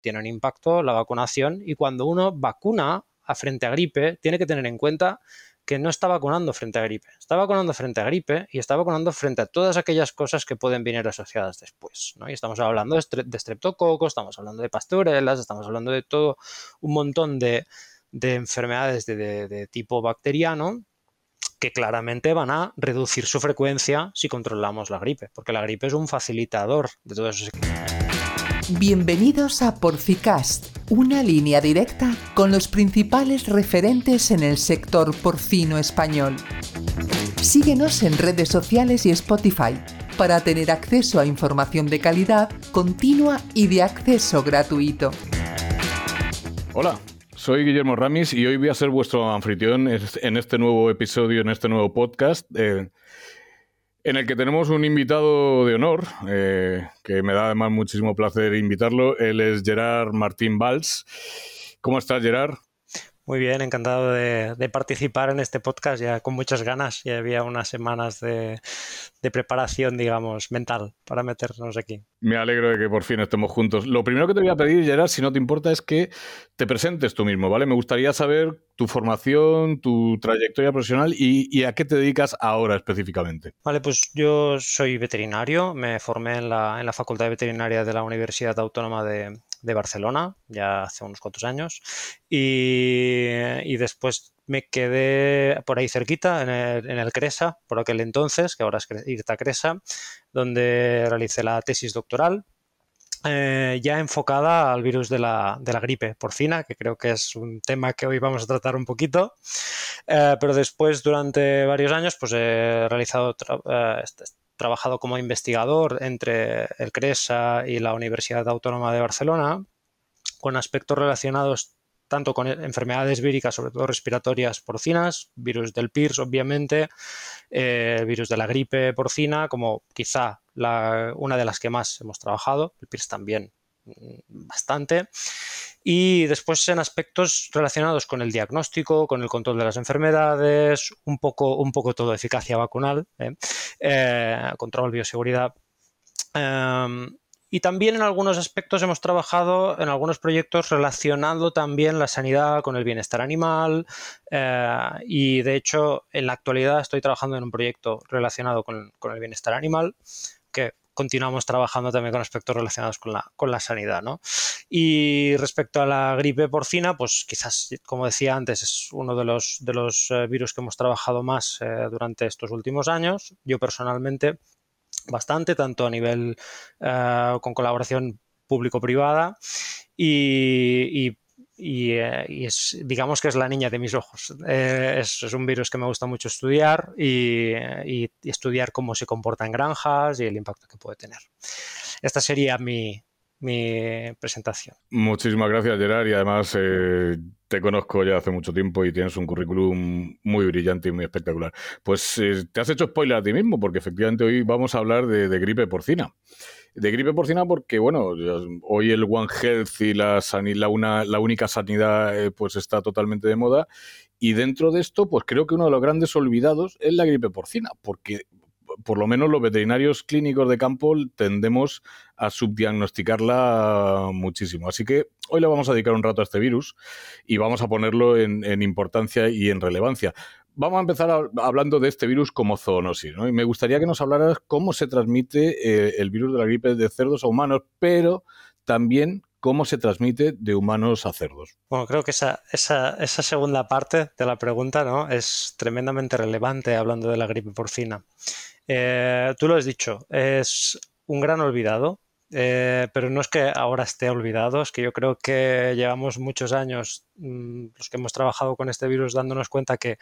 tiene un impacto la vacunación y cuando uno vacuna frente a gripe, tiene que tener en cuenta que no está vacunando frente a gripe, está vacunando frente a gripe y está vacunando frente a todas aquellas cosas que pueden venir asociadas después. ¿no? Y estamos hablando de, de streptococos, estamos hablando de pastorelas, estamos hablando de todo un montón de, enfermedades de, tipo bacteriano que claramente van a reducir su frecuencia si controlamos la gripe, porque la gripe es un facilitador de todo eso. Bienvenidos a Porcicast, una línea directa con los principales referentes en el sector porcino español. Síguenos en redes sociales y Spotify para tener acceso a información de calidad, continua y de acceso gratuito. Hola, soy Guillermo Ramis y hoy voy a ser vuestro anfitrión en este nuevo episodio, en este nuevo podcast. Eh, en el que tenemos un invitado de honor, eh, que me da además muchísimo placer invitarlo. Él es Gerard Martín Valls. ¿Cómo estás, Gerard? Muy bien, encantado de, participar en este podcast, ya con muchas ganas. Ya había unas semanas de, preparación, digamos, mental para meternos aquí. Me alegro de que por fin estemos juntos. Lo primero que te voy a pedir, Gerard, si no te importa, es que te presentes tú mismo, ¿vale? Me gustaría saber tu formación, tu trayectoria profesional y, a qué te dedicas ahora específicamente. Vale, pues yo soy veterinario, me formé en la, en la Facultad de Veterinaria de la Universidad Autónoma de, de Barcelona, ya hace unos cuantos años, y, después me quedé por ahí cerquita, en el, CRESA, por aquel entonces, que ahora es IRTA CRESA, donde realicé la tesis doctoral, eh, ya enfocada al virus de la, de la, gripe porcina, que creo que es un tema que hoy vamos a tratar un poquito. Eh, pero después, durante varios años, pues he realizado eh, este, trabajado como investigador entre el CRESA y la Universidad Autónoma de Barcelona, con aspectos relacionados tanto con enfermedades víricas, sobre todo respiratorias porcinas, virus del PIRS, obviamente, eh, virus de la gripe porcina, como quizá una de las que más hemos trabajado, el PIRS también bastante y después en aspectos relacionados con el diagnóstico, con el control de las enfermedades, un poco, un poco todo, eficacia vacunal, ¿eh? Eh, control, bioseguridad. Em, y también en algunos aspectos hemos trabajado en algunos proyectos relacionando también la sanidad con el bienestar animal eh, y de hecho en la actualidad estoy trabajando en un proyecto relacionado con, el bienestar animal continuamos trabajando también con aspectos relacionados con la, con la sanidad. ¿no? Y respecto a la gripe porcina, pues quizás, como decía antes, es uno de los, de los eh, virus que hemos trabajado más eh, durante estos últimos años. Yo personalmente bastante, tanto a nivel eh, con colaboración público-privada y, y eh, y, es, digamos que es la niña de mis ojos. Eh, es, un virus que me gusta mucho estudiar y, estudiar cómo se comporta en granjas y el impacto que puede tener. Esta sería mi, presentación. Muchísimas gracias, Gerard, y además eh, te conozco ya hace mucho tiempo y tienes un currículum muy brillante y muy espectacular. Pues te has hecho spoiler a ti mismo, porque efectivamente hoy vamos a hablar de gripe porcina de gripe porcina porque, bueno, hoy el One Health y la, la, una, la única sanidad eh, pues está totalmente de moda y dentro de esto pues creo que uno de los grandes olvidados es la gripe porcina porque por lo menos los veterinarios clínicos de campo tendemos a subdiagnosticarla muchísimo. Así que hoy le vamos a dedicar un rato a este virus y vamos a ponerlo en, en importancia y en relevancia vamos a empezar hablando de este virus como zoonosis, ¿no? Y me gustaría que nos hablaras cómo se transmite eh, el virus de la gripe de cerdos a humanos, pero también cómo se transmite de humanos a cerdos. Bueno, creo que esa segunda parte de la pregunta ¿no? es tremendamente relevante hablando de la gripe porcina. Eh, tú lo has dicho, es un gran olvidado eh, pero no es que ahora esté olvidado, es que yo creo que llevamos muchos años mm, los que hemos trabajado con este virus dándonos cuenta que,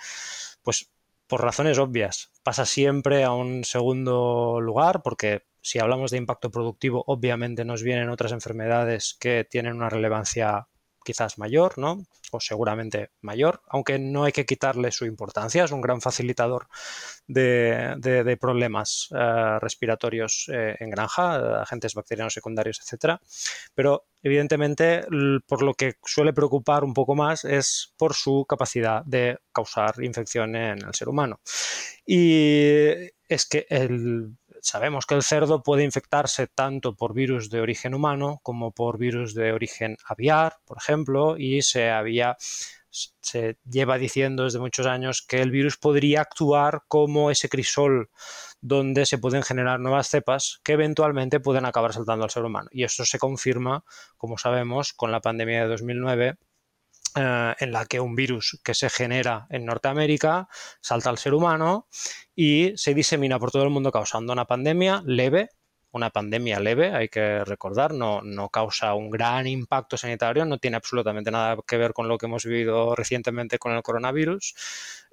pues, por razones obvias, pasa siempre a un segundo lugar, porque si hablamos de impacto productivo, obviamente nos vienen otras enfermedades que tienen una relevancia quizás mayor, ¿no? O seguramente mayor, aunque no hay que quitarle su importancia, es un gran facilitador de, problemas eh, respiratorios eh, en granja, agentes bacterianos secundarios, etcétera. Pero evidentemente, por lo que suele preocupar un poco más es por su capacidad de causar infección en el ser humano. Y es que el sabemos que el cerdo puede infectarse tanto por virus de origen humano como por virus de origen aviar, por ejemplo, y se había se lleva diciendo desde muchos años que el virus podría actuar como ese crisol donde se pueden generar nuevas cepas que eventualmente pueden acabar saltando al ser humano. Y esto se confirma, como sabemos, con la pandemia de 2009 eh, en la que un virus que se genera en Norteamérica salta al ser humano y se disemina por todo el mundo causando una pandemia leve una pandemia leve, hay que recordar, no, causa un gran impacto sanitario, no tiene absolutamente nada que ver con lo que hemos vivido recientemente con el coronavirus,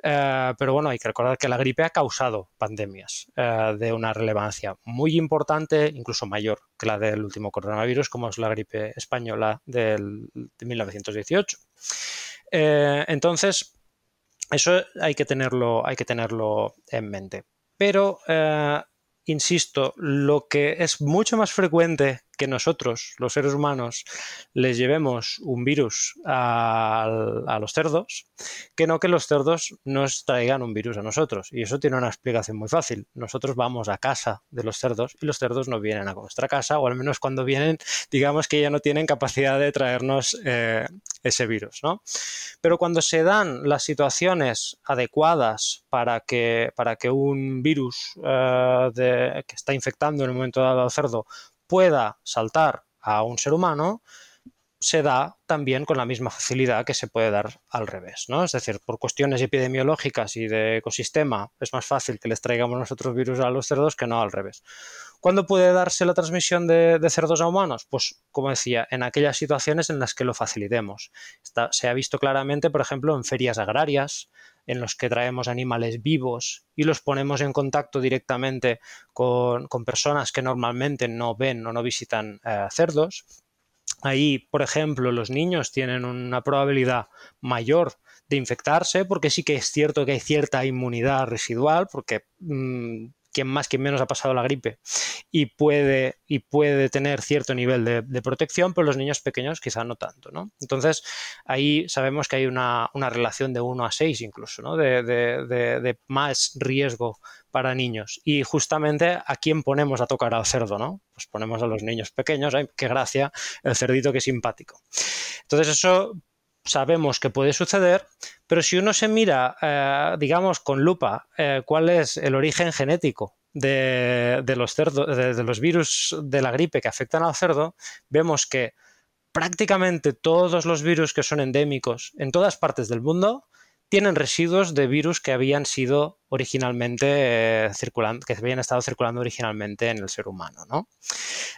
eh, pero bueno, hay que recordar que la gripe ha causado pandemias eh, de una relevancia muy importante, incluso mayor que la del último coronavirus, como es la gripe española del, de 1918. Eh, entonces, eso hay que tenerlo, hay que tenerlo en mente. Pero insisto, lo que es mucho más frecuente que nosotros, los seres humanos, les llevemos un virus a, los cerdos, que no que los cerdos nos traigan un virus a nosotros. Y eso tiene una explicación muy fácil. Nosotros vamos a casa de los cerdos y los cerdos no vienen a nuestra casa, o al menos cuando vienen, digamos que ya no tienen capacidad de traernos eh, ese virus. ¿no? Pero cuando se dan las situaciones adecuadas para que, para que un virus eh, que está infectando en el momento dado al cerdo pueda saltar a un ser humano, se da también con la misma facilidad que se puede dar al revés, ¿no? Es decir, por cuestiones epidemiológicas y de ecosistema es más fácil que les traigamos nosotros virus a los cerdos que no al revés. ¿Cuándo puede darse la transmisión de, cerdos a humanos? Pues, como decía, en aquellas situaciones en las que lo facilitemos. se ha visto claramente, por ejemplo, en ferias agrarias, en los que traemos animales vivos y los ponemos en contacto directamente con, personas que normalmente no ven o no visitan eh, cerdos. Ahí, por ejemplo, los niños tienen una probabilidad mayor de infectarse porque sí que es cierto que hay cierta inmunidad residual porque mm, quien más, quien menos ha pasado la gripe y puede, y puede tener cierto nivel de, protección, pero los niños pequeños quizá no tanto. ¿no? Entonces, ahí sabemos que hay una, relación de 1 a 6 incluso, ¿no? de, más riesgo para niños. Y justamente a quién ponemos a tocar al cerdo, ¿no? Pues ponemos a los niños pequeños, ¡ay, qué gracia! El cerdito que simpático. Entonces, eso sabemos que puede suceder, pero si uno se mira, eh, digamos, con lupa, eh, cuál es el origen genético de, los de, los virus de la gripe que afectan al cerdo, vemos que prácticamente todos los virus que son endémicos en todas partes del mundo tienen residuos de virus que habían sido originalmente eh, circulando, que habían estado circulando originalmente en el ser humano.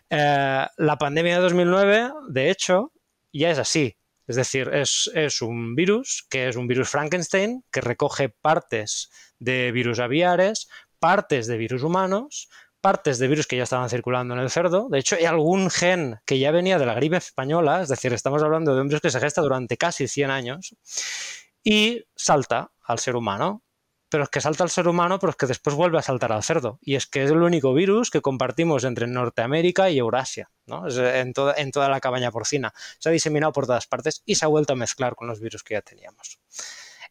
la pandemia de 2009, de hecho, ya es así. Es decir, es, un virus que es un virus Frankenstein que recoge partes de virus aviares, partes de virus humanos, partes de virus que ya estaban circulando en el cerdo. De hecho, hay algún gen que ya venía de la gripe española, es decir, estamos hablando de un virus que se gesta durante casi 100 años y salta al ser humano pero es que salta al ser humano, pero es que después vuelve a saltar al cerdo. Y es que es el único virus que compartimos entre Norteamérica y Eurasia, ¿no? en, toda, en toda la cabaña porcina. Se ha diseminado por todas partes y se ha vuelto a mezclar con los virus que ya teníamos.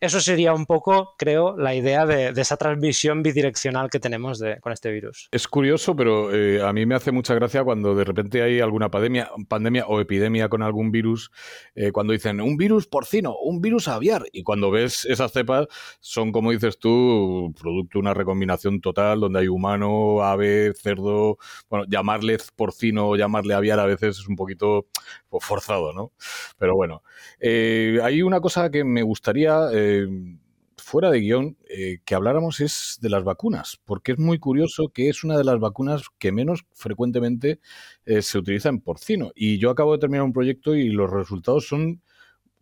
Eso sería un poco, creo, la idea de, esa transmisión bidireccional que tenemos con este virus. Es curioso, pero eh, a mí me hace mucha gracia cuando de repente hay alguna pandemia, o epidemia con algún virus, eh, cuando dicen un virus porcino, un virus aviar, y cuando ves esas cepas, son, como dices tú, producto de una recombinación total donde hay humano, ave, cerdo, bueno, llamarle porcino o llamarle aviar a veces es un poquito pues, forzado, ¿no? Pero bueno, eh, hay una cosa que me gustaría eh, fuera de guion, eh, que habláramos es de las vacunas, porque es muy curioso que es una de las vacunas que menos frecuentemente eh, se utiliza en porcino. Y yo acabo de terminar un proyecto y los resultados son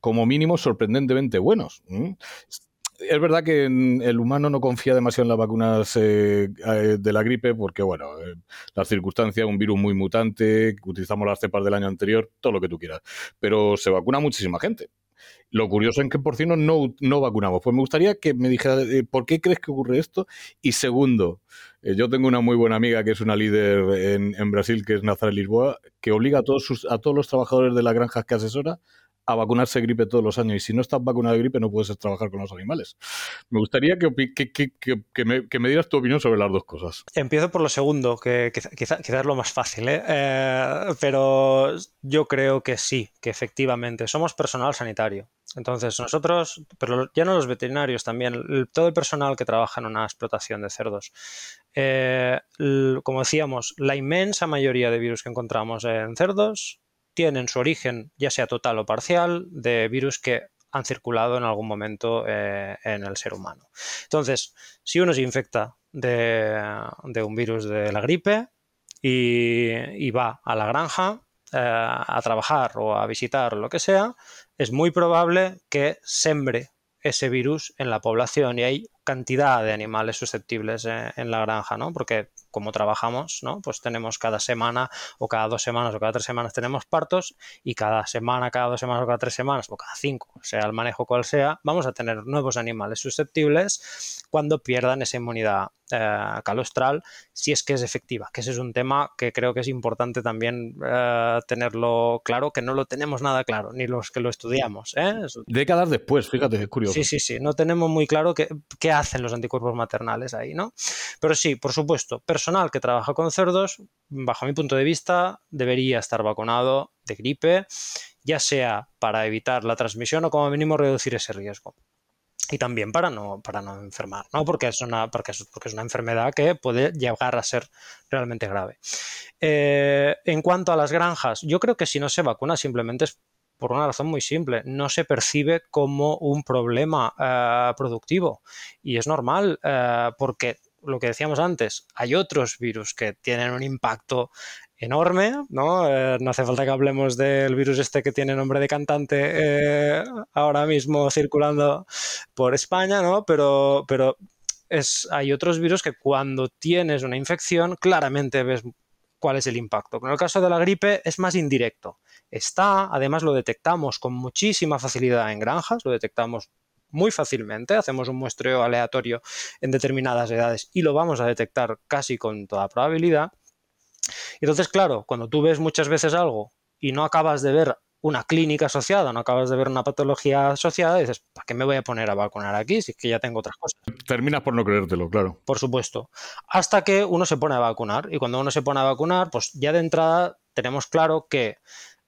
como mínimo sorprendentemente buenos. Es verdad que el humano no confía demasiado en las vacunas de la gripe porque, bueno, las circunstancias, un virus muy mutante, utilizamos las cepas del año anterior, todo lo que tú quieras. Pero se vacuna muchísima gente. Lo curioso es que en porcino no, no vacunamos. Pues me gustaría que me dijera eh, por qué crees que ocurre esto. Y segundo, eh, yo tengo una muy buena amiga que es una líder en, Brasil, que es Nazaré Lisboa, que obliga a todos, sus, a todos los trabajadores de las granjas que asesora a vacunarse de gripe todos los años y si no estás vacunado de gripe no puedes trabajar con los animales. Me gustaría que, que, me, que, me, dieras tu opinión sobre las dos cosas. Empiezo por lo segundo, que quizás quizá, es lo más fácil, ¿eh? Eh, pero yo creo que sí, que efectivamente somos personal sanitario. Entonces nosotros, pero ya no los veterinarios también, todo el personal que trabaja en una explotación de cerdos, eh, como decíamos, la inmensa mayoría de virus que encontramos en cerdos tienen su origen, ya sea total o parcial, de virus que han circulado en algún momento eh, en el ser humano. Entonces, si uno se infecta de, un virus de la gripe y, va a la granja eh, a trabajar o a visitar lo que sea, es muy probable que sembre ese virus en la población y hay cantidad de animales susceptibles en, en la granja, ¿no? Porque como trabajamos, ¿no? Pues tenemos cada semana o cada dos semanas o cada tres semanas tenemos partos y cada semana, cada dos semanas o cada tres semanas o cada cinco, sea el manejo cual sea, vamos a tener nuevos animales susceptibles cuando pierdan esa inmunidad eh, calostral, si es que es efectiva, que ese es un tema que creo que es importante también eh, tenerlo claro, que no lo tenemos nada claro, ni los que lo estudiamos. ¿eh? Décadas después, fíjate, es curioso. Sí, sí, sí, no tenemos muy claro qué, qué hacen los anticuerpos maternales ahí, ¿no? Pero sí, por supuesto, personal que trabaja con cerdos, bajo mi punto de vista, debería estar vacunado de gripe, ya sea para evitar la transmisión o como mínimo reducir ese riesgo. Y también para no, para no enfermar, ¿no? Porque es, una, porque, es, porque es una enfermedad que puede llegar a ser realmente grave. Eh, en cuanto a las granjas, yo creo que si no se vacuna simplemente es por una razón muy simple, no se percibe como un problema eh, productivo. Y es normal eh, porque lo que decíamos antes, hay otros virus que tienen un impacto enorme, ¿no? Eh, no hace falta que hablemos del virus este que tiene nombre de cantante eh, ahora mismo circulando por España, ¿no? Pero, pero es, hay otros virus que cuando tienes una infección claramente ves cuál es el impacto. En el caso de la gripe es más indirecto. Está, además lo detectamos con muchísima facilidad en granjas, lo detectamos muy fácilmente, hacemos un muestreo aleatorio en determinadas edades y lo vamos a detectar casi con toda probabilidad. Entonces, claro, cuando tú ves muchas veces algo y no acabas de ver una clínica asociada, no acabas de ver una patología asociada, dices, ¿para qué me voy a poner a vacunar aquí si es que ya tengo otras cosas? Terminas por no creértelo, claro. Por supuesto. Hasta que uno se pone a vacunar. Y cuando uno se pone a vacunar, pues ya de entrada tenemos claro que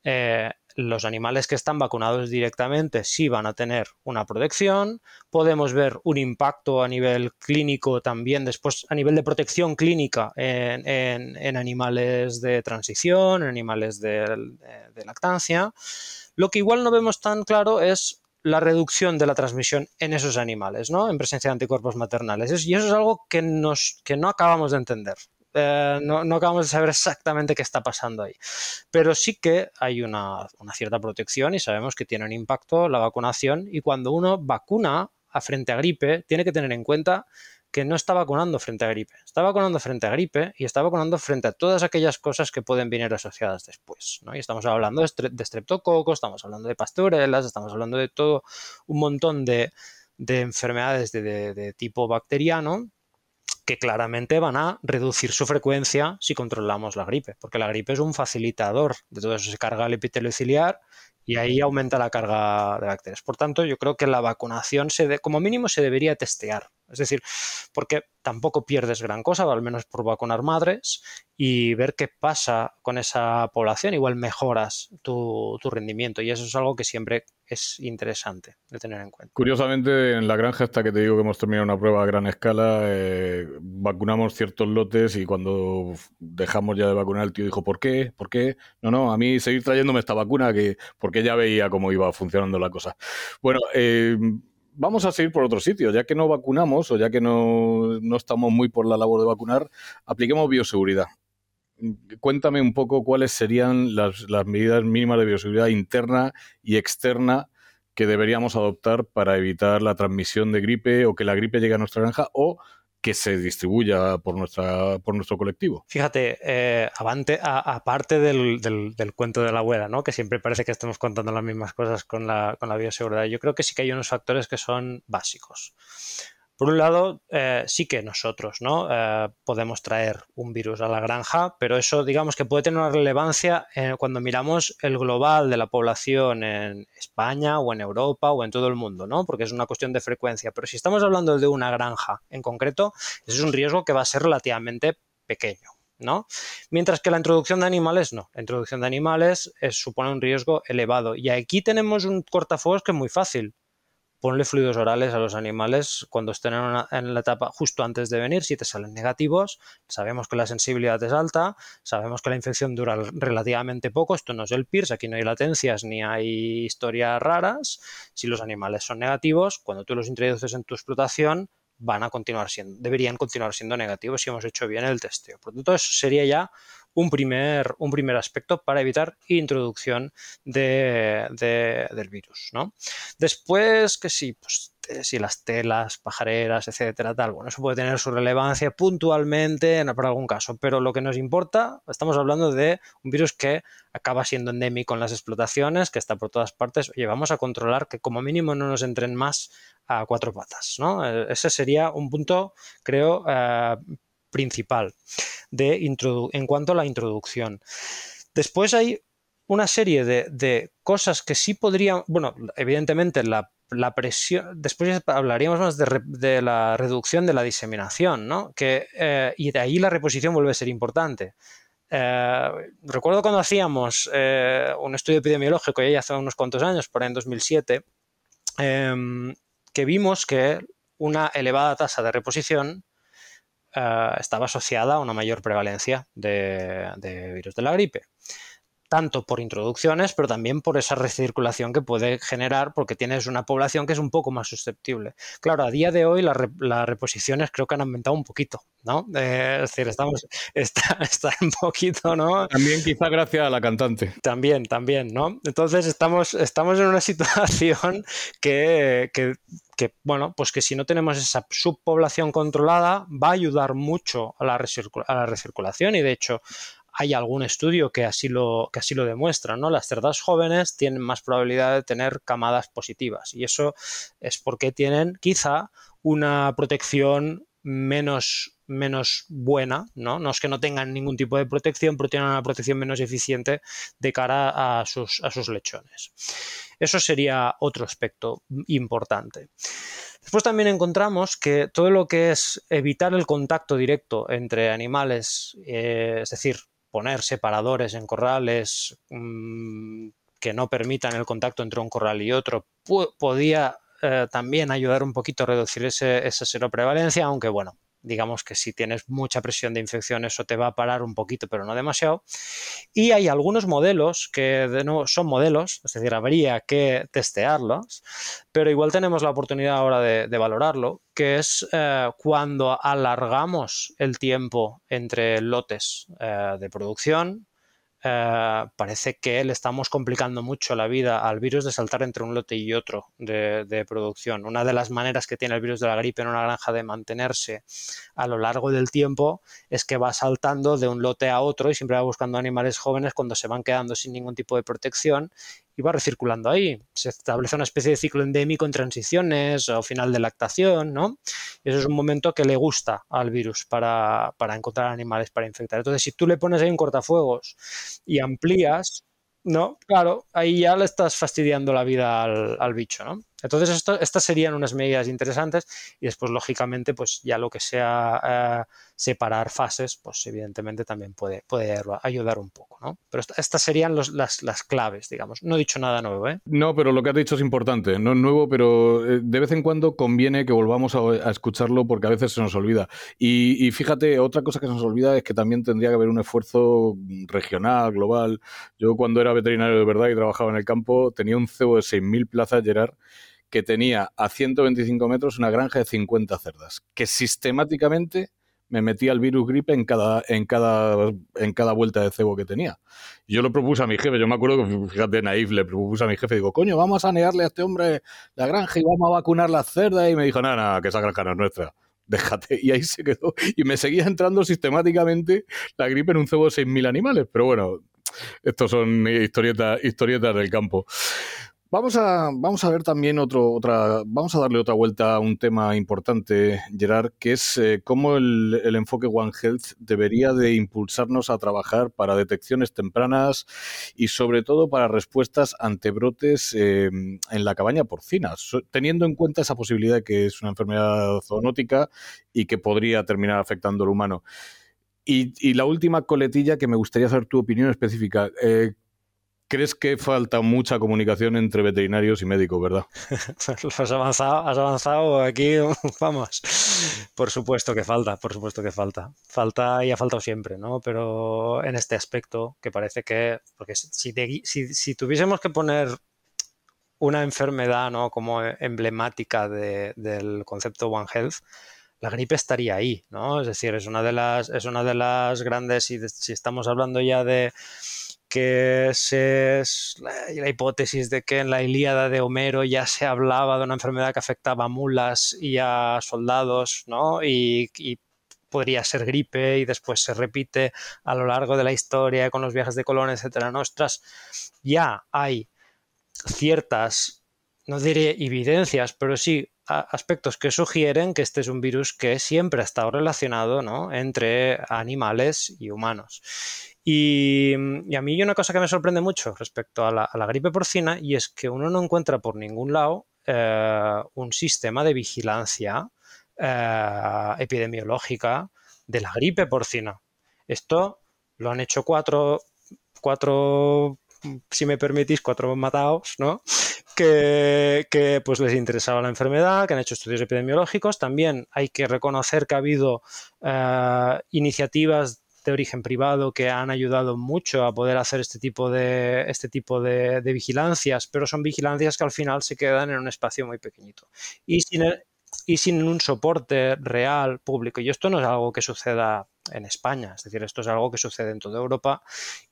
eh, los animales que están vacunados directamente sí van a tener una protección. Podemos ver un impacto a nivel clínico también, después a nivel de protección clínica en, animales de transición, en animales de, lactancia. Lo que igual no vemos tan claro es la reducción de la transmisión en esos animales, ¿no? En presencia de anticuerpos maternales. Y eso es algo que, nos, que no acabamos de entender. Eh, no, acabamos de saber exactamente qué está pasando ahí. Pero sí que hay una, cierta protección y sabemos que tiene un impacto la vacunación y cuando uno vacuna frente a gripe, tiene que tener en cuenta que no está vacunando frente a gripe, está vacunando frente a gripe y está vacunando frente a todas aquellas cosas que pueden venir asociadas después. ¿no? Y estamos hablando de, streptococos, estamos hablando de pastorelas, estamos hablando de todo un montón de, enfermedades de, tipo bacteriano que claramente van a reducir su frecuencia si controlamos la gripe, porque la gripe es un facilitador de todo eso, se carga el epitelio ciliar y ahí aumenta la carga de bacterias. Por tanto, yo creo que la vacunación, se como mínimo, se debería testear. Es decir, porque tampoco pierdes gran cosa, al menos por vacunar madres, y ver qué pasa con esa población, igual mejoras tu, rendimiento. Y eso es algo que siempre es interesante de tener en cuenta. Curiosamente, en la granja hasta que te digo que hemos terminado una prueba a gran escala, eh, vacunamos ciertos lotes y cuando dejamos ya de vacunar, el tío dijo, ¿por qué? ¿Por qué? No, no, a mí seguir trayéndome esta vacuna que porque ya veía cómo iba funcionando la cosa. Bueno, eh, vamos a seguir por otro sitio. Ya que no vacunamos o ya que no, estamos muy por la labor de vacunar, apliquemos bioseguridad. Cuéntame un poco cuáles serían las, las medidas mínimas de bioseguridad interna y externa que deberíamos adoptar para evitar la transmisión de gripe o que la gripe llegue a nuestra granja o que se distribuya por, nuestra, por nuestro colectivo. Fíjate, eh, aparte del, cuento de la abuela, ¿no? que siempre parece que estamos contando las mismas cosas con la, con la bioseguridad, yo creo que sí que hay unos factores que son básicos. Por un lado, eh, sí que nosotros ¿no? Eh, podemos traer un virus a la granja, pero eso digamos que puede tener una relevancia cuando miramos el global de la población en España o en Europa o en todo el mundo, ¿no? porque es una cuestión de frecuencia. Pero si estamos hablando de una granja en concreto, ese es un riesgo que va a ser relativamente pequeño. ¿no? Mientras que la introducción de animales no. La introducción de animales supone un riesgo elevado. Y aquí tenemos un cortafuegos que es muy fácil ponle fluidos orales a los animales cuando estén en, la etapa justo antes de venir. Si te salen negativos, sabemos que la sensibilidad es alta, sabemos que la infección dura relativamente poco. Esto no es el PIRS, aquí no hay latencias ni hay historias raras. Si los animales son negativos, cuando tú los introduces en tu explotación, van a continuar siendo, deberían continuar siendo negativos si hemos hecho bien el testeo. Por lo tanto, eso sería ya un primer, un primer aspecto para evitar introducción de, del virus. ¿no? Después, que sí, pues si las telas, pajareras, etcétera, tal, bueno, eso puede tener su relevancia puntualmente en, por algún caso, pero lo que nos importa, estamos hablando de un virus que acaba siendo endémico en las explotaciones, que está por todas partes, oye, vamos a controlar que como mínimo no nos entren más a cuatro patas, ¿no? E, ese sería un punto, creo, eh, principal de en cuanto a la introducción. Después hay una serie de, cosas que sí podrían, bueno, evidentemente la, presión, después hablaríamos más de, la reducción de la diseminación, ¿no? Que, eh, y de ahí la reposición vuelve a ser importante. Eh, recuerdo cuando hacíamos eh, un estudio epidemiológico ya hace unos cuantos años, por ahí en 2007, em, que vimos que una elevada tasa de reposición eh, estaba asociada a una mayor prevalencia de, virus de la gripe tanto por introducciones, pero también por esa recirculación que puede generar, porque tienes una población que es un poco más susceptible. Claro, a día de hoy las reposiciones creo que han aumentado un poquito, ¿no? Eh, es decir, estamos, está, un poquito, ¿no? También quizá gracias a la cantante. También, también, ¿no? Entonces estamos, estamos en una situación que, que que, bueno, pues que si no tenemos esa subpoblación controlada, va a ayudar mucho a la, recirculación y de hecho hay algún estudio que así lo, que así lo demuestra, ¿no? Las cerdas jóvenes tienen más probabilidad de tener camadas positivas y eso es porque tienen quizá una protección menos, menos buena, ¿no? No es que no tengan ningún tipo de protección, pero tienen una protección menos eficiente de cara a sus, a sus lechones. Eso sería otro aspecto importante. Después también encontramos que todo lo que es evitar el contacto directo entre animales, eh, es decir, poner separadores en corrales mm, que no permitan el contacto entre un corral y otro, podía eh, también ayudar un poquito a reducir ese, esa seroprevalencia, aunque bueno, digamos que si tienes mucha presión de infección eso te va a parar un poquito, pero no demasiado. Y hay algunos modelos que de nuevo son modelos, es decir, habría que testearlos, pero igual tenemos la oportunidad ahora de, valorarlo, que es eh, cuando alargamos el tiempo entre lotes eh, de producción eh, parece que le estamos complicando mucho la vida al virus de saltar entre un lote y otro de, producción. Una de las maneras que tiene el virus de la gripe en una granja de mantenerse a lo largo del tiempo es que va saltando de un lote a otro y siempre va buscando animales jóvenes cuando se van quedando sin ningún tipo de protección y va recirculando ahí. Se establece una especie de ciclo endémico en transiciones o final de lactación, ¿no? Y eso es un momento que le gusta al virus para, encontrar animales para infectar. Entonces, si tú le pones ahí un cortafuegos y amplías, ¿no? Claro, ahí ya le estás fastidiando la vida al, al bicho, ¿no? Entonces, estas serían unas medidas interesantes y después, lógicamente, pues ya lo que sea eh, separar fases, pues evidentemente también puede, puede ayudar un poco, ¿no? Pero estas serían las, claves, digamos. No he dicho nada nuevo, ¿eh? No, pero lo que has dicho es importante. No es nuevo, pero eh, de vez en cuando conviene que volvamos a, escucharlo porque a veces se nos olvida. Y, y, fíjate, otra cosa que se nos olvida es que también tendría que haber un esfuerzo regional, global. Yo cuando era veterinario de verdad y trabajaba en el campo, tenía un cebo de 6.000 plazas, Gerard, que tenía a 125 metros una granja de 50 cerdas, que sistemáticamente me metía el virus gripe en cada, en cada, en cada vuelta de cebo que tenía. yo lo propuse a mi jefe, yo me acuerdo que, fíjate, Naif, le propuse a mi jefe, digo, coño, vamos a negarle a este hombre la granja y vamos a vacunar las cerdas. Y me dijo, nada, nada, que esa granja no es nuestra. Déjate. Y ahí se quedó. Y me seguía entrando sistemáticamente la gripe en un cebo de 6.000 animales. Pero bueno, estos son historietas, historietas del campo. Vamos a, vamos a ver también otro, otra, vamos a darle otra vuelta a un tema importante, Gerard, que es eh, cómo el, enfoque One Health debería de impulsarnos a trabajar para detecciones tempranas y sobre todo para respuestas ante brotes eh, en la cabaña porcina, teniendo en cuenta esa posibilidad de que es una enfermedad zoonótica y que podría terminar afectando al humano. Y, la última coletilla que me gustaría saber tu opinión específica. Eh, ¿Crees que falta mucha comunicación entre veterinarios y médicos, verdad? has avanzado, has avanzado aquí, vamos. Por supuesto que falta, por supuesto que falta. Falta y ha faltado siempre, ¿no? Pero en este aspecto, que parece que, porque si, si, tuviésemos que poner una enfermedad, ¿no? Como emblemática del concepto One Health, la gripe estaría ahí, ¿no? Es decir, es una de las, es una de las grandes, y si estamos hablando ya de que es la, hipótesis de que en la Ilíada de Homero ya se hablaba de una enfermedad que afectaba a mulas y a soldados, ¿no? Y, podría ser gripe y después se repite a lo largo de la historia con los viajes de Colón, etcétera. Nuestras ya hay ciertas, no diré evidencias, pero sí aspectos que sugieren que este es un virus que siempre ha estado relacionado ¿no? entre animales y humanos. Y, a mí hay una cosa que me sorprende mucho respecto a la, gripe porcina y es que uno no encuentra por ningún lado eh, un sistema de vigilancia eh, epidemiológica de la gripe porcina. Esto lo han hecho cuatro, cuatro si me permitís, cuatro matados, ¿no? Que, que, pues les interesaba la enfermedad, que han hecho estudios epidemiológicos. También hay que reconocer que ha habido eh, iniciativas de origen privado que han ayudado mucho a poder hacer este tipo de, este tipo de, vigilancias, pero son vigilancias que al final se quedan en un espacio muy pequeñito. Y sin, y sin un soporte real público. Y esto no es algo que suceda en España, es decir, esto es algo que sucede en toda Europa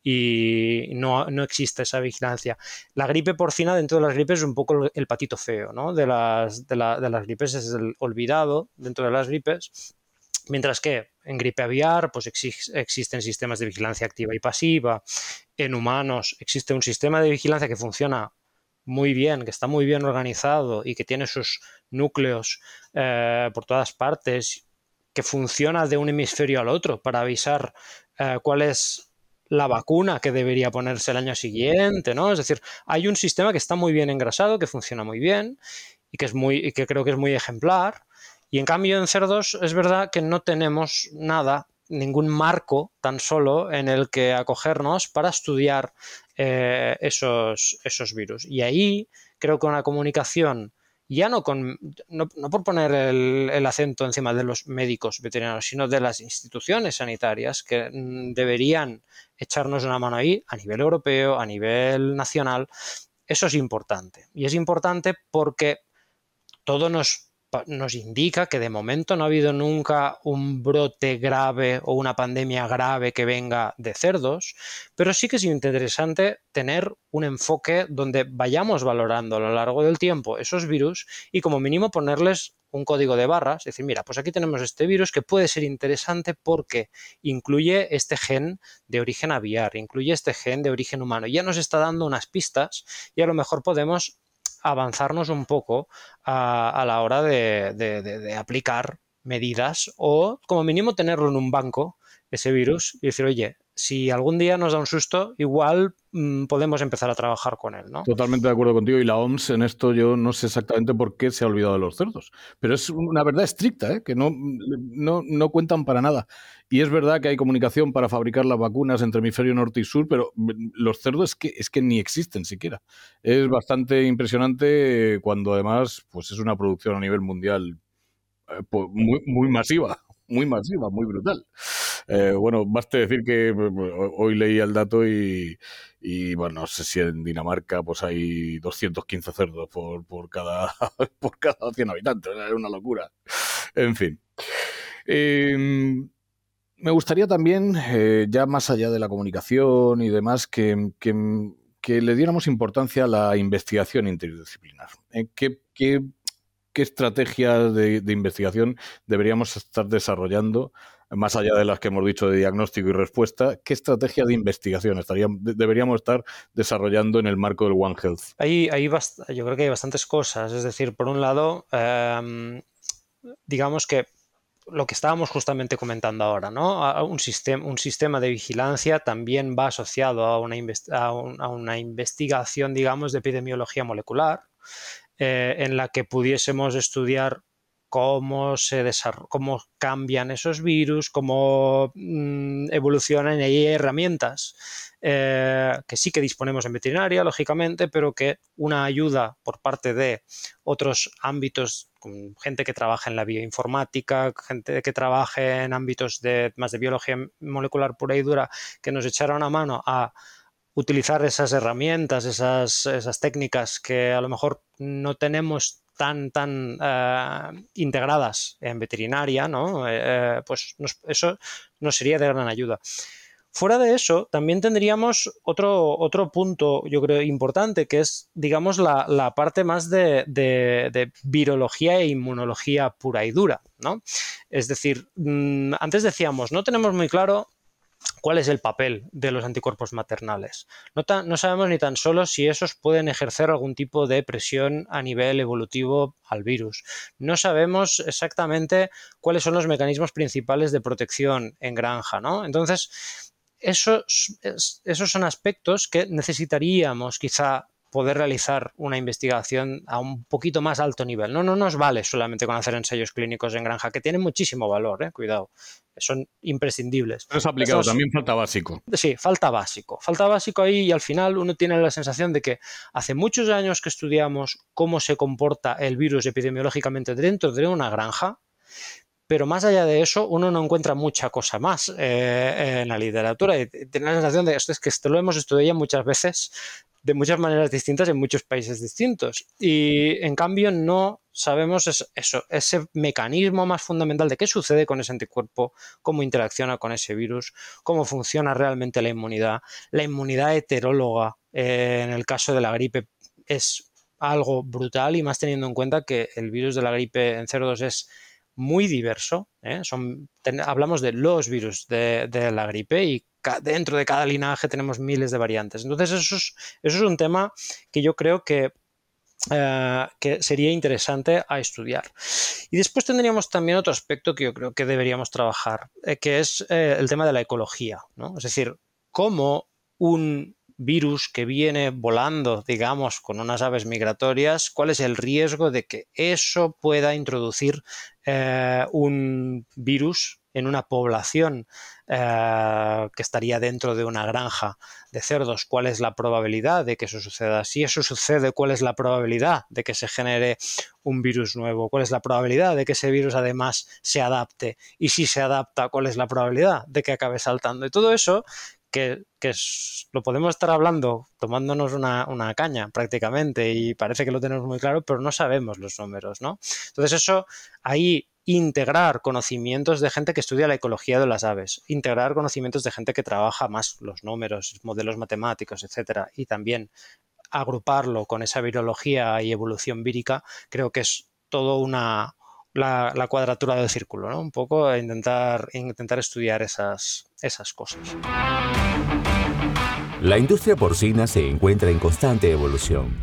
y no, no, existe esa vigilancia. La gripe porcina dentro de las gripes es un poco el patito feo, ¿no? De las, de, de las gripes es el olvidado dentro de las gripes Mientras que en gripe aviar pues existen sistemas de vigilancia activa y pasiva. En humanos existe un sistema de vigilancia que funciona muy bien, que está muy bien organizado y que tiene sus núcleos eh, por todas partes, que funciona de un hemisferio al otro para avisar eh, cuál es la vacuna que debería ponerse el año siguiente, ¿no? Es decir, hay un sistema que está muy bien engrasado, que funciona muy bien y que es muy y que creo que es muy ejemplar y en cambio en cerdos es verdad que no tenemos nada, ningún marco tan solo en el que acogernos para estudiar eh, esos, esos virus. Y ahí creo que una comunicación ya no, con, no, por poner el, acento encima de los médicos veterinarios, sino de las instituciones sanitarias que mm, deberían echarnos una mano ahí a nivel europeo, a nivel nacional. Eso es importante. Y es importante porque todo nos nos indica que de momento no ha habido nunca un brote grave o una pandemia grave que venga de cerdos, pero sí que es interesante tener un enfoque donde vayamos valorando a lo largo del tiempo esos virus y como mínimo ponerles un código de barras, es decir, mira, pues aquí tenemos este virus que puede ser interesante porque incluye este gen de origen aviar, incluye este gen de origen humano. Ya nos está dando unas pistas y a lo mejor podemos avanzarnos un poco a, la hora de, aplicar medidas o como mínimo tenerlo en un banco, ese virus, y decir, oye, si algún día nos da un susto, igual mm, podemos empezar a trabajar con él, ¿no? Totalmente de acuerdo contigo. Y la OMS en esto yo no sé exactamente por qué se ha olvidado de los cerdos. Pero es una verdad estricta, ¿eh? que no, no, no cuentan para nada. Y es verdad que hay comunicación para fabricar las vacunas entre hemisferio norte y sur, pero los cerdos es que, es que ni existen siquiera. Es bastante impresionante cuando además pues es una producción a nivel mundial eh, pues, muy, muy masiva, muy masiva, muy brutal. Eh, bueno, basta decir que hoy leí el dato y, bueno, no sé si en Dinamarca pues hay 215 cerdos por, cada, por cada 100 habitantes, es una locura. En fin. Eh, me gustaría también, eh, ya más allá de la comunicación y demás, que, le diéramos importancia a la investigación interdisciplinar. Eh, ¿Qué, qué, estrategias de, investigación deberíamos estar desarrollando más allá de las que hemos dicho de diagnóstico y respuesta, ¿qué estrategia de investigación deberíamos estar desarrollando en el marco del One Health? Ahí, ahí yo creo que hay bastantes cosas. Es decir, por un lado, em, digamos que lo que estábamos justamente comentando ahora, ¿no? Un sistema, un sistema de vigilancia también va asociado a una, a una investigación, digamos, de epidemiología molecular, eh, en la que pudiésemos estudiar cómo se cómo cambian esos virus, cómo mm, evolucionan y hay herramientas eh, que sí que disponemos en veterinaria, lógicamente, pero que una ayuda por parte de otros ámbitos, gente que trabaja en la bioinformática, gente que trabaje en ámbitos de más de biología molecular pura y dura, que nos echara una mano a utilizar esas herramientas, esas, esas técnicas que a lo mejor no tenemos tan, tan eh, integradas en veterinaria, ¿no? Eh, eh, pues eso nos sería de gran ayuda. Fuera de eso, también tendríamos otro, otro punto, yo creo, importante, que es, digamos, la, parte más de, de, virología e inmunología pura y dura, ¿no? Es decir, mm, antes decíamos, no tenemos muy claro cuál es el papel de los anticuerpos maternales. No, sabemos ni tan solo si esos pueden ejercer algún tipo de presión a nivel evolutivo al virus. No sabemos exactamente cuáles son los mecanismos principales de protección en granja, ¿no? Entonces, esos, esos son aspectos que necesitaríamos quizá poder realizar una investigación a un poquito más alto nivel. No, no nos vale solamente con hacer ensayos clínicos en granja, que tienen muchísimo valor, eh, cuidado, son imprescindibles. es aplicado, también falta básico. Sí, falta básico. Falta básico ahí y al final uno tiene la sensación de que hace muchos años que estudiamos cómo se comporta el virus epidemiológicamente dentro de una granja, pero más allá de eso, uno no encuentra mucha cosa más eh, en la literatura. Y tiene la sensación de esto es que esto lo hemos estudiado ya muchas veces, de muchas maneras distintas en muchos países distintos. Y en cambio no sabemos eso, ese mecanismo más fundamental de qué sucede con ese anticuerpo, cómo interacciona con ese virus, cómo funciona realmente la inmunidad. La inmunidad heteróloga eh, en el caso de la gripe es algo brutal y más teniendo en cuenta que el virus de la gripe en cerdos es muy diverso. ¿eh? Son, hablamos de los virus de, de la gripe y dentro de cada linaje tenemos miles de variantes. Entonces, eso es, un tema que yo creo que, eh, que sería interesante a estudiar. Y después tendríamos también otro aspecto que yo creo que deberíamos trabajar, eh, que es eh, el tema de la ecología. ¿no? Es decir, cómo un virus que viene volando, digamos, con unas aves migratorias, cuál es el riesgo de que eso pueda introducir un virus en una población eh, que estaría dentro de una granja de cerdos, cuál es la probabilidad de que eso suceda. Si eso sucede, cuál es la probabilidad de que se genere un virus nuevo, cuál es la probabilidad de que ese virus además se adapte y si se adapta, cuál es la probabilidad de que acabe saltando. Y todo eso que, lo podemos estar hablando tomándonos una, una, caña prácticamente y parece que lo tenemos muy claro, pero no sabemos los números, ¿no? Entonces eso ahí integrar conocimientos de gente que estudia la ecología de las aves, integrar conocimientos de gente que trabaja más los números, modelos matemáticos, etcétera, y también agruparlo con esa virología y evolución vírica, creo que es todo una la, cuadratura del círculo, ¿no? Un poco intentar, intentar estudiar esas, esas cosas. La industria porcina se encuentra en constante evolución,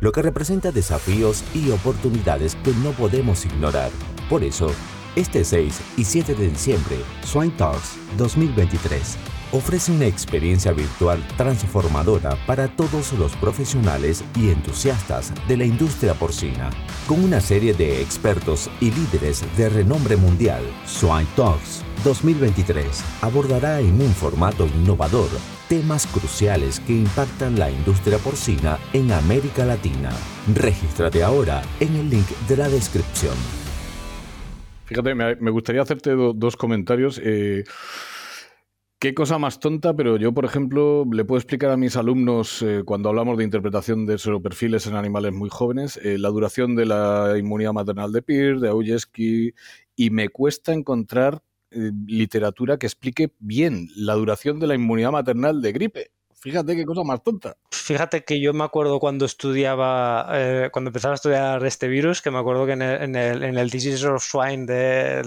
lo que representa desafíos y oportunidades que no podemos ignorar. Por eso, este 6 y 7 de diciembre, Swine Talks 2023 ofrece una experiencia virtual transformadora para todos los profesionales y entusiastas de la industria porcina. Con una serie de expertos y líderes de renombre mundial, Swine Talks 2023 abordará en un formato innovador temas cruciales que impactan la industria porcina en América Latina. Regístrate ahora en el link de la descripción. Fíjate, me, gustaría hacerte dos comentarios. Eh, qué cosa más tonta, pero yo, por ejemplo, le puedo explicar a mis alumnos eh, cuando hablamos de interpretación de seroperfiles en animales muy jóvenes, eh, la duración de la inmunidad maternal de Peer, de Aujeski, y me cuesta encontrar literatura que explique bien la duración de la inmunidad maternal de gripe Fíjate qué cosa más tonta. Fíjate que yo me acuerdo cuando estudiaba, eh, cuando empezaba a estudiar este virus, que me acuerdo que en el, en el, en el Disease of Swine de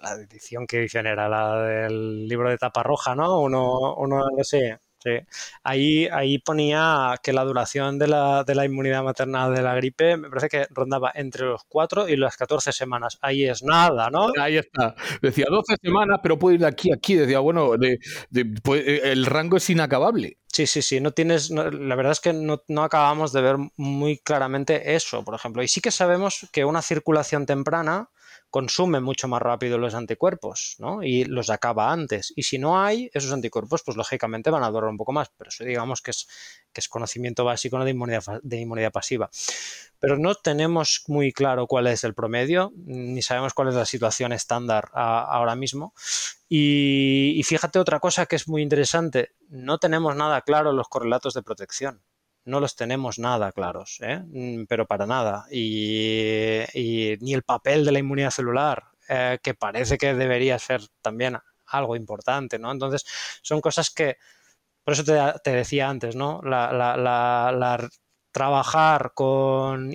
la edición que edición era, la del libro de tapa roja, ¿no? Uno, uno no sé, Sí. Ahí, ahí ponía que la duración de la, de la inmunidad maternal de la gripe me parece que rondaba entre los 4 y las 14 semanas. Ahí es nada, ¿no? Ahí está. Decía 12 semanas, pero puede ir de aquí a aquí. Decía, bueno, de, pues, eh, el rango es inacabable. Sí, sí, sí, no tienes, la verdad es que no, no, acabamos de ver muy claramente eso, por ejemplo. Y sí que sabemos que una circulación temprana consume mucho más rápido los anticuerpos, ¿no? Y los acaba antes. Y si no hay esos anticuerpos, pues lógicamente van a durar un poco más. Pero eso digamos que es, conocimiento básico de, inmunidad, pasiva. Pero no tenemos muy claro cuál es el promedio, ni sabemos cuál es la situación estándar ahora mismo. Y fíjate otra cosa que es muy interesante, no tenemos nada claro los correlatos de protección no los tenemos nada claros, ¿eh? Mm, pero para nada. Y, ni el papel de la inmunidad celular, eh, que parece que debería ser también algo importante, ¿no? Entonces, son cosas que, por eso te, decía antes, ¿no? La, trabajar con,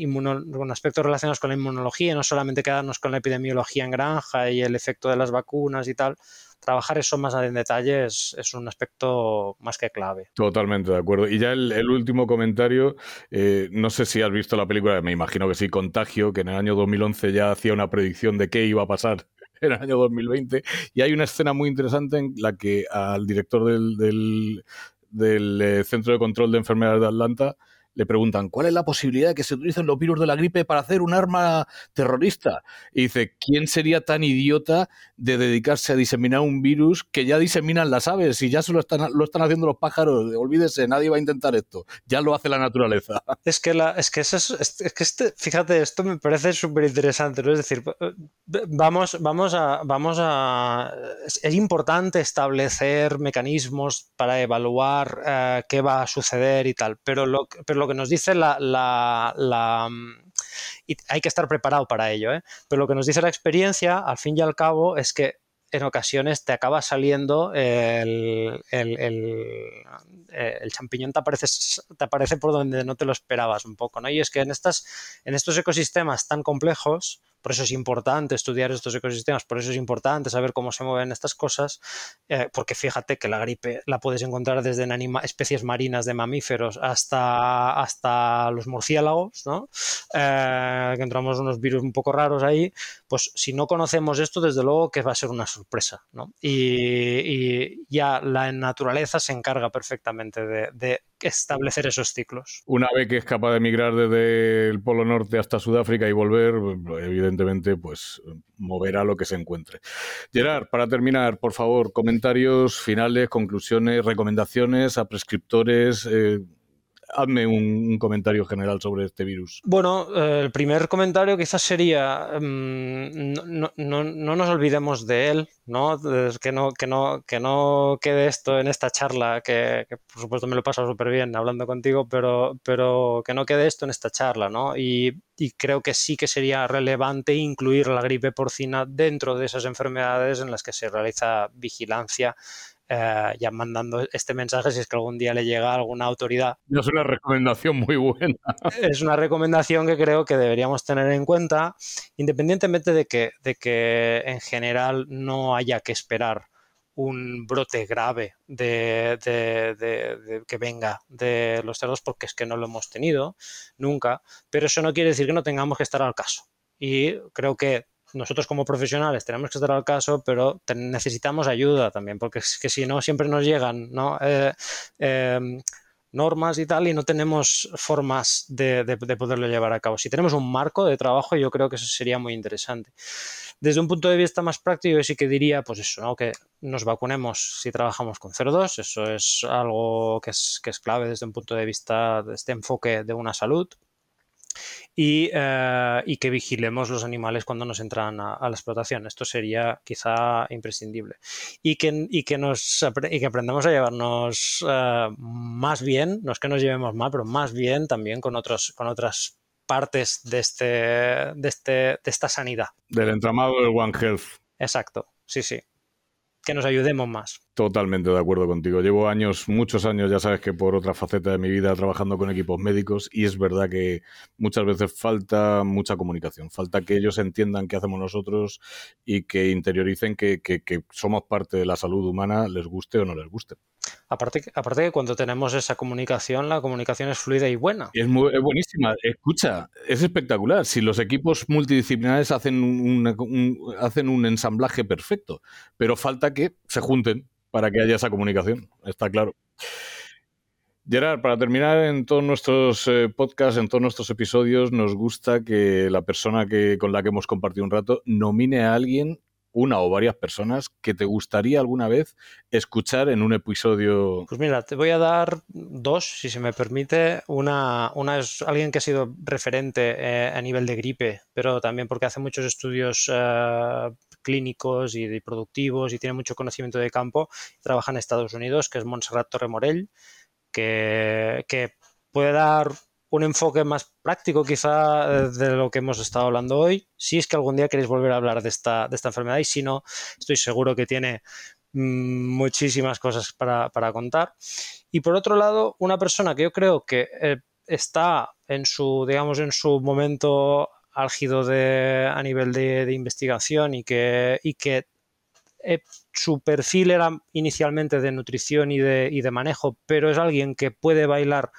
con, aspectos relacionados con la inmunología, no solamente quedarnos con la epidemiología en granja y el efecto de las vacunas y tal, trabajar eso más en detalle es, un aspecto más que clave. Totalmente de acuerdo. Y ya el, último comentario, eh, no sé si has visto la película, me imagino que sí, Contagio, que en el año 2011 ya hacía una predicción de qué iba a pasar en el año 2020. Y hay una escena muy interesante en la que al director del, eh, Centro de Control de Enfermedades de Atlanta le preguntan, ¿cuál es la posibilidad de que se utilicen los virus de la gripe para hacer un arma terrorista? Y dice, ¿quién sería tan idiota de dedicarse a diseminar un virus que ya diseminan las aves y ya se lo están, lo están haciendo los pájaros? Olvídese, nadie va a intentar esto. Ya lo hace la naturaleza. Es que, la, es que, eso es, que este, fíjate, esto me parece súper interesante. Es decir, vamos, vamos a, vamos a... Es importante establecer mecanismos para evaluar eh, qué va a suceder y tal, pero lo, pero lo que nos dice la, mm, y hay que estar preparado para ello, ¿eh? pero lo que nos dice la experiencia, al fin y al cabo, es que en ocasiones te acaba saliendo el, el, champiñón, te aparece, te aparece por donde no te lo esperabas un poco, ¿no? Y es que en, estas, en estos ecosistemas tan complejos, por eso es importante estudiar estos ecosistemas, por eso es importante saber cómo se mueven estas cosas, eh, porque fíjate que la gripe la puedes encontrar desde en anima especies marinas de mamíferos hasta, hasta los murciélagos, ¿no? Eh, que encontramos unos virus un poco raros ahí, pues si no conocemos esto, desde luego que va a ser una sorpresa, ¿no? Y, ya la naturaleza se encarga perfectamente de establecer esos ciclos. Una vez que es capaz de migrar desde el Polo Norte hasta Sudáfrica y volver, evidentemente, pues moverá lo que se encuentre. Gerard, para terminar, por favor, comentarios finales, conclusiones, recomendaciones a prescriptores. Eh, hazme un, comentario general sobre este virus. Bueno, eh, el primer comentario quizás sería, mm, no, nos olvidemos de él, ¿no? Que, ¿no? que, no, que no quede esto en esta charla, que, por supuesto me lo he pasado súper bien hablando contigo, pero, pero que no quede esto en esta charla, ¿no? Y, y creo que sí que sería relevante incluir la gripe porcina dentro de esas enfermedades en las que se realiza vigilancia eh, ya mandando este mensaje si es que algún día le llega a alguna autoridad. Es una recomendación muy buena. Es una recomendación que creo que deberíamos tener en cuenta, independientemente de que, de que en general no haya que esperar un brote grave de, de, que venga de los cerdos porque es que no lo hemos tenido nunca, pero eso no quiere decir que no tengamos que estar al caso. Y creo que nosotros como profesionales tenemos que estar al caso, pero necesitamos ayuda también, porque es que si no, siempre nos llegan eh, em, normas y tal, y no tenemos formas de, poderlo llevar a cabo. Si tenemos un marco de trabajo, yo creo que eso sería muy interesante. Desde un punto de vista más práctico, yo sí que diría, pues eso, que nos vacunemos si trabajamos con cerdos, eso es algo que es clave desde un punto de vista de este enfoque de una salud, eh, y, que vigilemos los animales cuando nos entran a, la explotación. Esto sería quizá imprescindible. Y que, y que, nos, y que aprendamos a llevarnos eh, más bien, no es que nos llevemos mal, pero más bien también con, otros, con otras partes de, este, de, este, de esta sanidad. Del entramado del One Health. Exacto, sí, sí. Que nos ayudemos más. Totalmente de acuerdo contigo. Llevo años, muchos años, ya sabes que por otra faceta de mi vida, trabajando con equipos médicos y es verdad que muchas veces falta mucha comunicación, falta que ellos entiendan qué hacemos nosotros y que interioricen que, somos parte de la salud humana, les guste o no les guste. Aparte, aparte que cuando tenemos esa comunicación, la comunicación es fluida y buena. es, muy, buenísima. Escucha, es espectacular. Si los equipos multidisciplinares hacen un, hacen un ensamblaje perfecto, pero falta que se junten para que haya esa comunicación, está claro. Gerard, para terminar en todos nuestros eh, podcasts, en todos nuestros episodios, nos gusta que la persona que, con la que hemos compartido un rato nomine a alguien, una o varias personas, que te gustaría alguna vez escuchar en un episodio. Pues mira, te voy a dar dos, si se me permite. Una, una es alguien que ha sido referente eh, a nivel de gripe, pero también porque hace muchos estudios eh, clínicos y productivos y tiene mucho conocimiento de campo. Trabaja en Estados Unidos, que es Montserrat Torremorell, que, que puede dar un enfoque más práctico quizá eh, de lo que hemos estado hablando hoy. Si es que algún día queréis volver a hablar de esta, de esta enfermedad y si no, estoy seguro que tiene mm, muchísimas cosas para, contar. Y por otro lado, una persona que yo creo que eh, está en su, digamos, en su momento álgido de, a nivel de, investigación y que, y que eh, su perfil era inicialmente de nutrición y de, y de, manejo, pero es alguien que puede bailar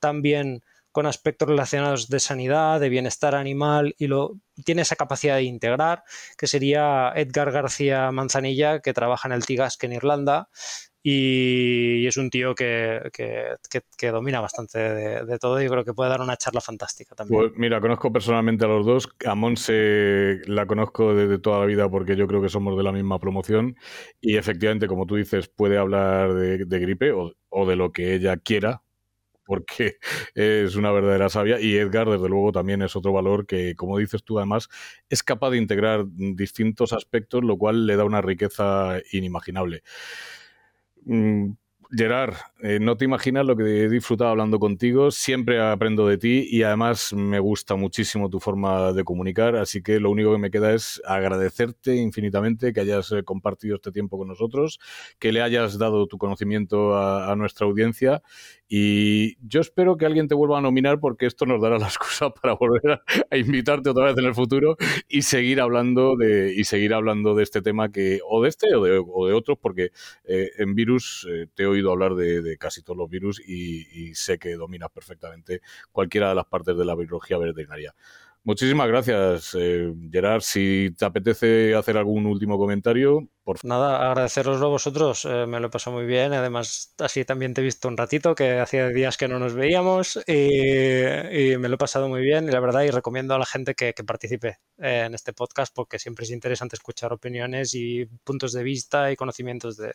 también con aspectos relacionados de sanidad, de bienestar animal y lo, tiene esa capacidad de integrar, que sería Edgar García Manzanilla, que trabaja en el TIGASC en Irlanda y, es un tío que, domina bastante de, todo y creo que puede dar una charla fantástica también. Pues mira, conozco personalmente a los dos. A Monse la conozco desde toda la vida porque yo creo que somos de la misma promoción y efectivamente, como tú dices, puede hablar de, gripe o, de lo que ella quiera, porque es una verdadera sabia. Y Edgar, desde luego, también es otro valor que, como dices tú, además, es capaz de integrar distintos aspectos, lo cual le da una riqueza inimaginable. Gerard, eh, no te imaginas lo que he disfrutado hablando contigo. Siempre aprendo de ti y además me gusta muchísimo tu forma de comunicar. Así que lo único que me queda es agradecerte infinitamente que hayas eh, compartido este tiempo con nosotros, que le hayas dado tu conocimiento a, nuestra audiencia y yo espero que alguien te vuelva a nominar porque esto nos dará la excusa para volver a, invitarte otra vez en el futuro y seguir hablando de, y seguir hablando de este tema que, o de este o de, otros, porque eh, en virus te he oído hablar de, casi todos los virus y, sé que dominas perfectamente cualquiera de las partes de la biología veterinaria. Muchísimas gracias, eh, Gerard. Si te apetece hacer algún último comentario, por Nada, agradeceroslo a vosotros. Eh, me lo he pasado muy bien. Además, así también te he visto un ratito, que hacía días que no nos veíamos y, me lo he pasado muy bien. Y la verdad, y recomiendo a la gente que, participe eh, en este podcast porque siempre es interesante escuchar opiniones y puntos de vista y conocimientos de,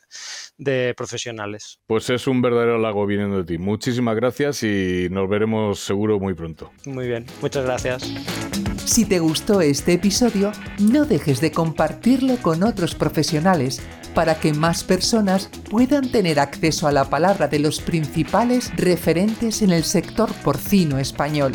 de profesionales. Pues es un verdadero halago viniendo de ti. Muchísimas gracias y nos veremos seguro muy pronto. Muy bien, muchas gracias. Si te gustó este episodio, no dejes de compartirlo con otros profesionales para que más personas puedan tener acceso a la palabra de los principales referentes en el sector porcino español.